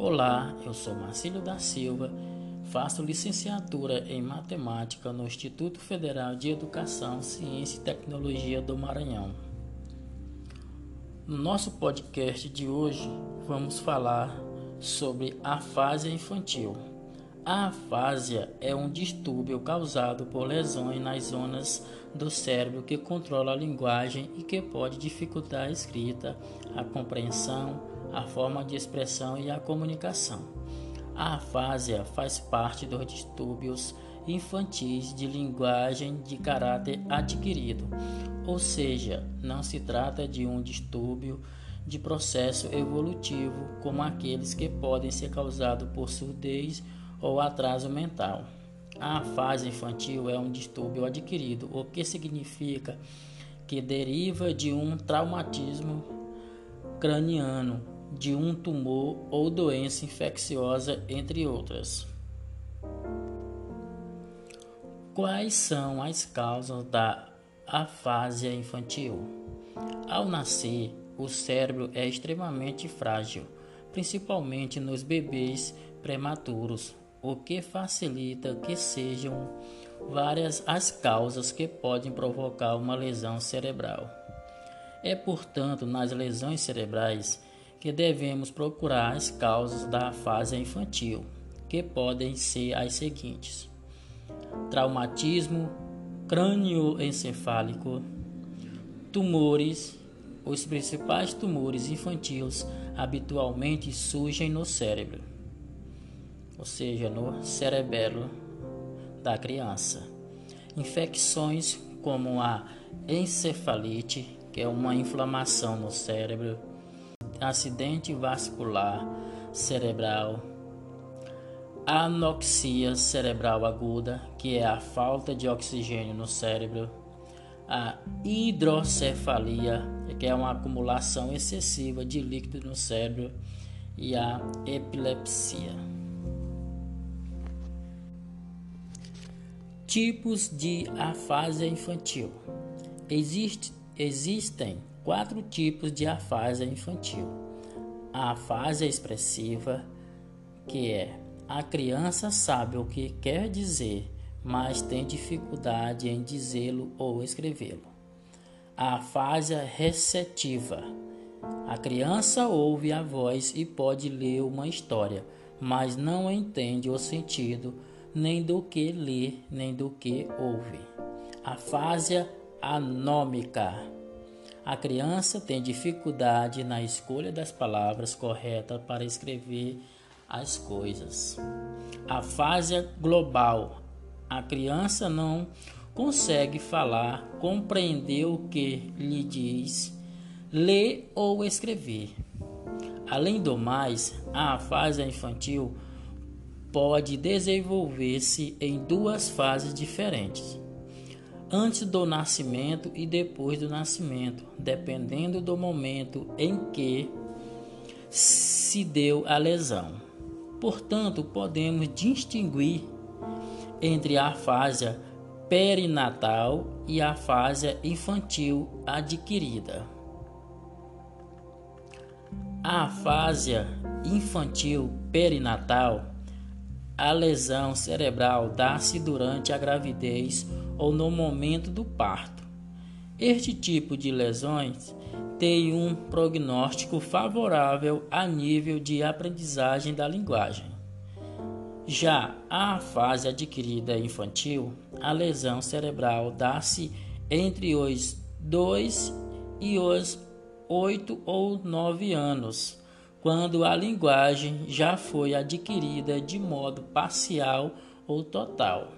Olá, eu sou Marcílio da Silva, faço licenciatura em Matemática no Instituto Federal de Educação, Ciência e Tecnologia do Maranhão. No nosso podcast de hoje, vamos falar sobre afasia infantil. A afasia é um distúrbio causado por lesões nas zonas do cérebro que controla a linguagem e que pode dificultar a escrita, a compreensão, a forma de expressão e a comunicação. A afasia faz parte dos distúrbios infantis de linguagem de caráter adquirido, ou seja, não se trata de um distúrbio de processo evolutivo como aqueles que podem ser causados por surdez ou atraso mental. A fase infantil é um distúrbio adquirido, o que significa que deriva de um traumatismo craniano de um tumor ou doença infecciosa, entre outras. Quais são as causas da afasia infantil? Ao nascer, o cérebro é extremamente frágil, principalmente nos bebês prematuros, o que facilita que sejam várias as causas que podem provocar uma lesão cerebral. É, portanto, nas lesões cerebrais que devemos procurar as causas da fase infantil, que podem ser as seguintes: traumatismo crânioencefálico, tumores. Os principais tumores infantis habitualmente surgem no cérebro, ou seja, no cerebelo da criança. Infecções como a encefalite, que é uma inflamação no cérebro, acidente vascular cerebral, anoxia cerebral aguda, que é a falta de oxigênio no cérebro, a hidrocefalia, que é uma acumulação excessiva de líquido no cérebro, e a epilepsia. Tipos de afasia infantil. Existe, existem quatro tipos de afasia infantil. A afasia expressiva, que é a criança sabe o que quer dizer, mas tem dificuldade em dizê-lo ou escrevê-lo. A afasia receptiva. A criança ouve a voz e pode ler uma história, mas não entende o sentido nem do que lê, nem do que ouve. Afasia anômica a criança tem dificuldade na escolha das palavras corretas para escrever as coisas. A fase global. A criança não consegue falar, compreender o que lhe diz, ler ou escrever. Além do mais, a fase infantil pode desenvolver-se em duas fases diferentes antes do nascimento e depois do nascimento, dependendo do momento em que se deu a lesão. Portanto, podemos distinguir entre a fase perinatal e a fase infantil adquirida. A fase infantil perinatal, a lesão cerebral dá-se durante a gravidez ou no momento do parto. Este tipo de lesões tem um prognóstico favorável a nível de aprendizagem da linguagem. Já a fase adquirida infantil, a lesão cerebral dá-se entre os 2 e os 8 ou 9 anos, quando a linguagem já foi adquirida de modo parcial ou total.